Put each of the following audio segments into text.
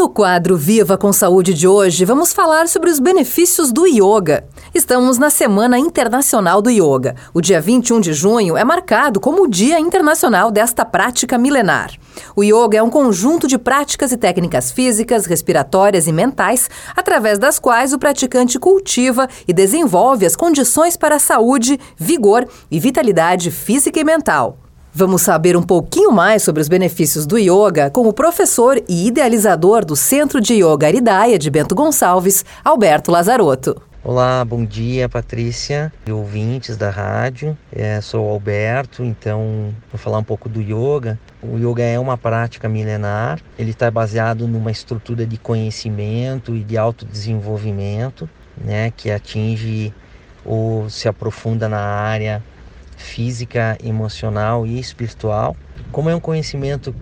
No quadro Viva com Saúde de hoje, vamos falar sobre os benefícios do yoga. Estamos na Semana Internacional do Yoga. O dia 21 de junho é marcado como o Dia Internacional desta prática milenar. O yoga é um conjunto de práticas e técnicas físicas, respiratórias e mentais, através das quais o praticante cultiva e desenvolve as condições para a saúde, vigor e vitalidade física e mental. Vamos saber um pouquinho mais sobre os benefícios do yoga com o professor e idealizador do Centro de Yoga Aridaya de Bento Gonçalves, Alberto Lazarotto. Olá, bom dia Patrícia e ouvintes da rádio. É, sou o Alberto, então vou falar um pouco do yoga. O yoga é uma prática milenar, ele está baseado numa estrutura de conhecimento e de autodesenvolvimento, né, que atinge ou se aprofunda na área física, emocional e espiritual. Como é um conhecimento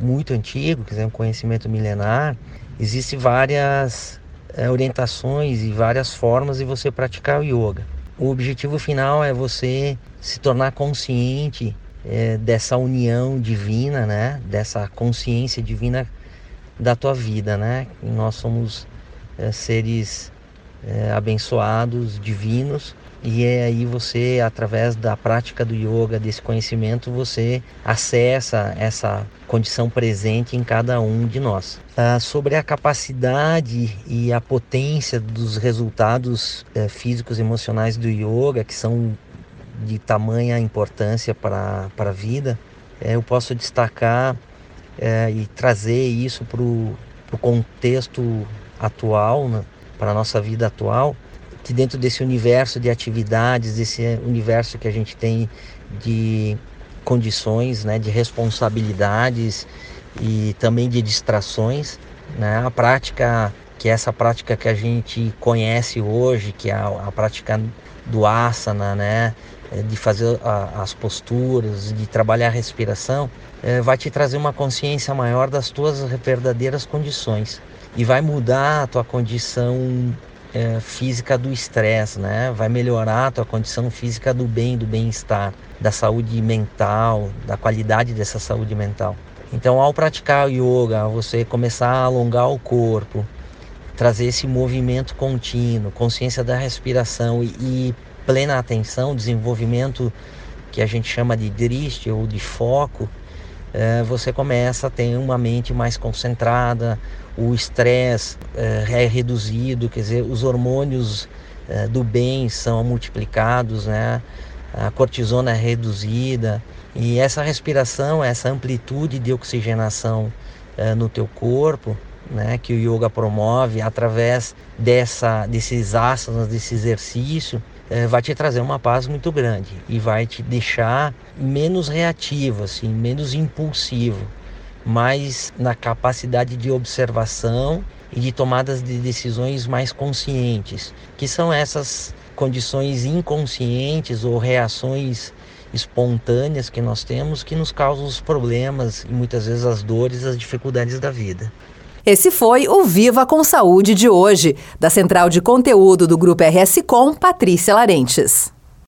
muito antigo, quer dizer, um conhecimento milenar, existem várias é, orientações e várias formas de você praticar o yoga. O objetivo final é você se tornar consciente é, dessa união divina, né? Dessa consciência divina da tua vida, né? Nós somos é, seres abençoados, divinos, e é aí você, através da prática do yoga, desse conhecimento, você acessa essa condição presente em cada um de nós. Ah, sobre a capacidade e a potência dos resultados eh, físicos e emocionais do yoga, que são de tamanha importância para, a vida, eh, eu posso destacar eh, e trazer isso para o contexto atual, né, para a nossa vida atual, que dentro desse universo de atividades, desse universo que a gente tem de condições, né, de responsabilidades e também de distrações, né, a prática que é essa prática que a gente conhece hoje, que é a, a prática do asana, né, é, de fazer a, as posturas, de trabalhar a respiração, é, vai te trazer uma consciência maior das tuas verdadeiras condições. E vai mudar a tua condição é, física do estresse, né? Vai melhorar a tua condição física do bem, do bem-estar, da saúde mental, da qualidade dessa saúde mental. Então, ao praticar yoga, você começar a alongar o corpo, trazer esse movimento contínuo, consciência da respiração e, e plena atenção, desenvolvimento que a gente chama de driste ou de foco, é, você começa a ter uma mente mais concentrada, o estresse é, é reduzido, quer dizer, os hormônios é, do bem são multiplicados, né? a cortisona é reduzida e essa respiração, essa amplitude de oxigenação é, no teu corpo, né, que o yoga promove através dessa, desses asanas, desse exercício, é, vai te trazer uma paz muito grande e vai te deixar menos reativo, assim, menos impulsivo, mais na capacidade de observação e de tomadas de decisões mais conscientes, que são essas condições inconscientes ou reações espontâneas que nós temos que nos causam os problemas e muitas vezes as dores, as dificuldades da vida. Esse foi o Viva com Saúde de hoje, da Central de Conteúdo do Grupo RS Com, Patrícia Larentes.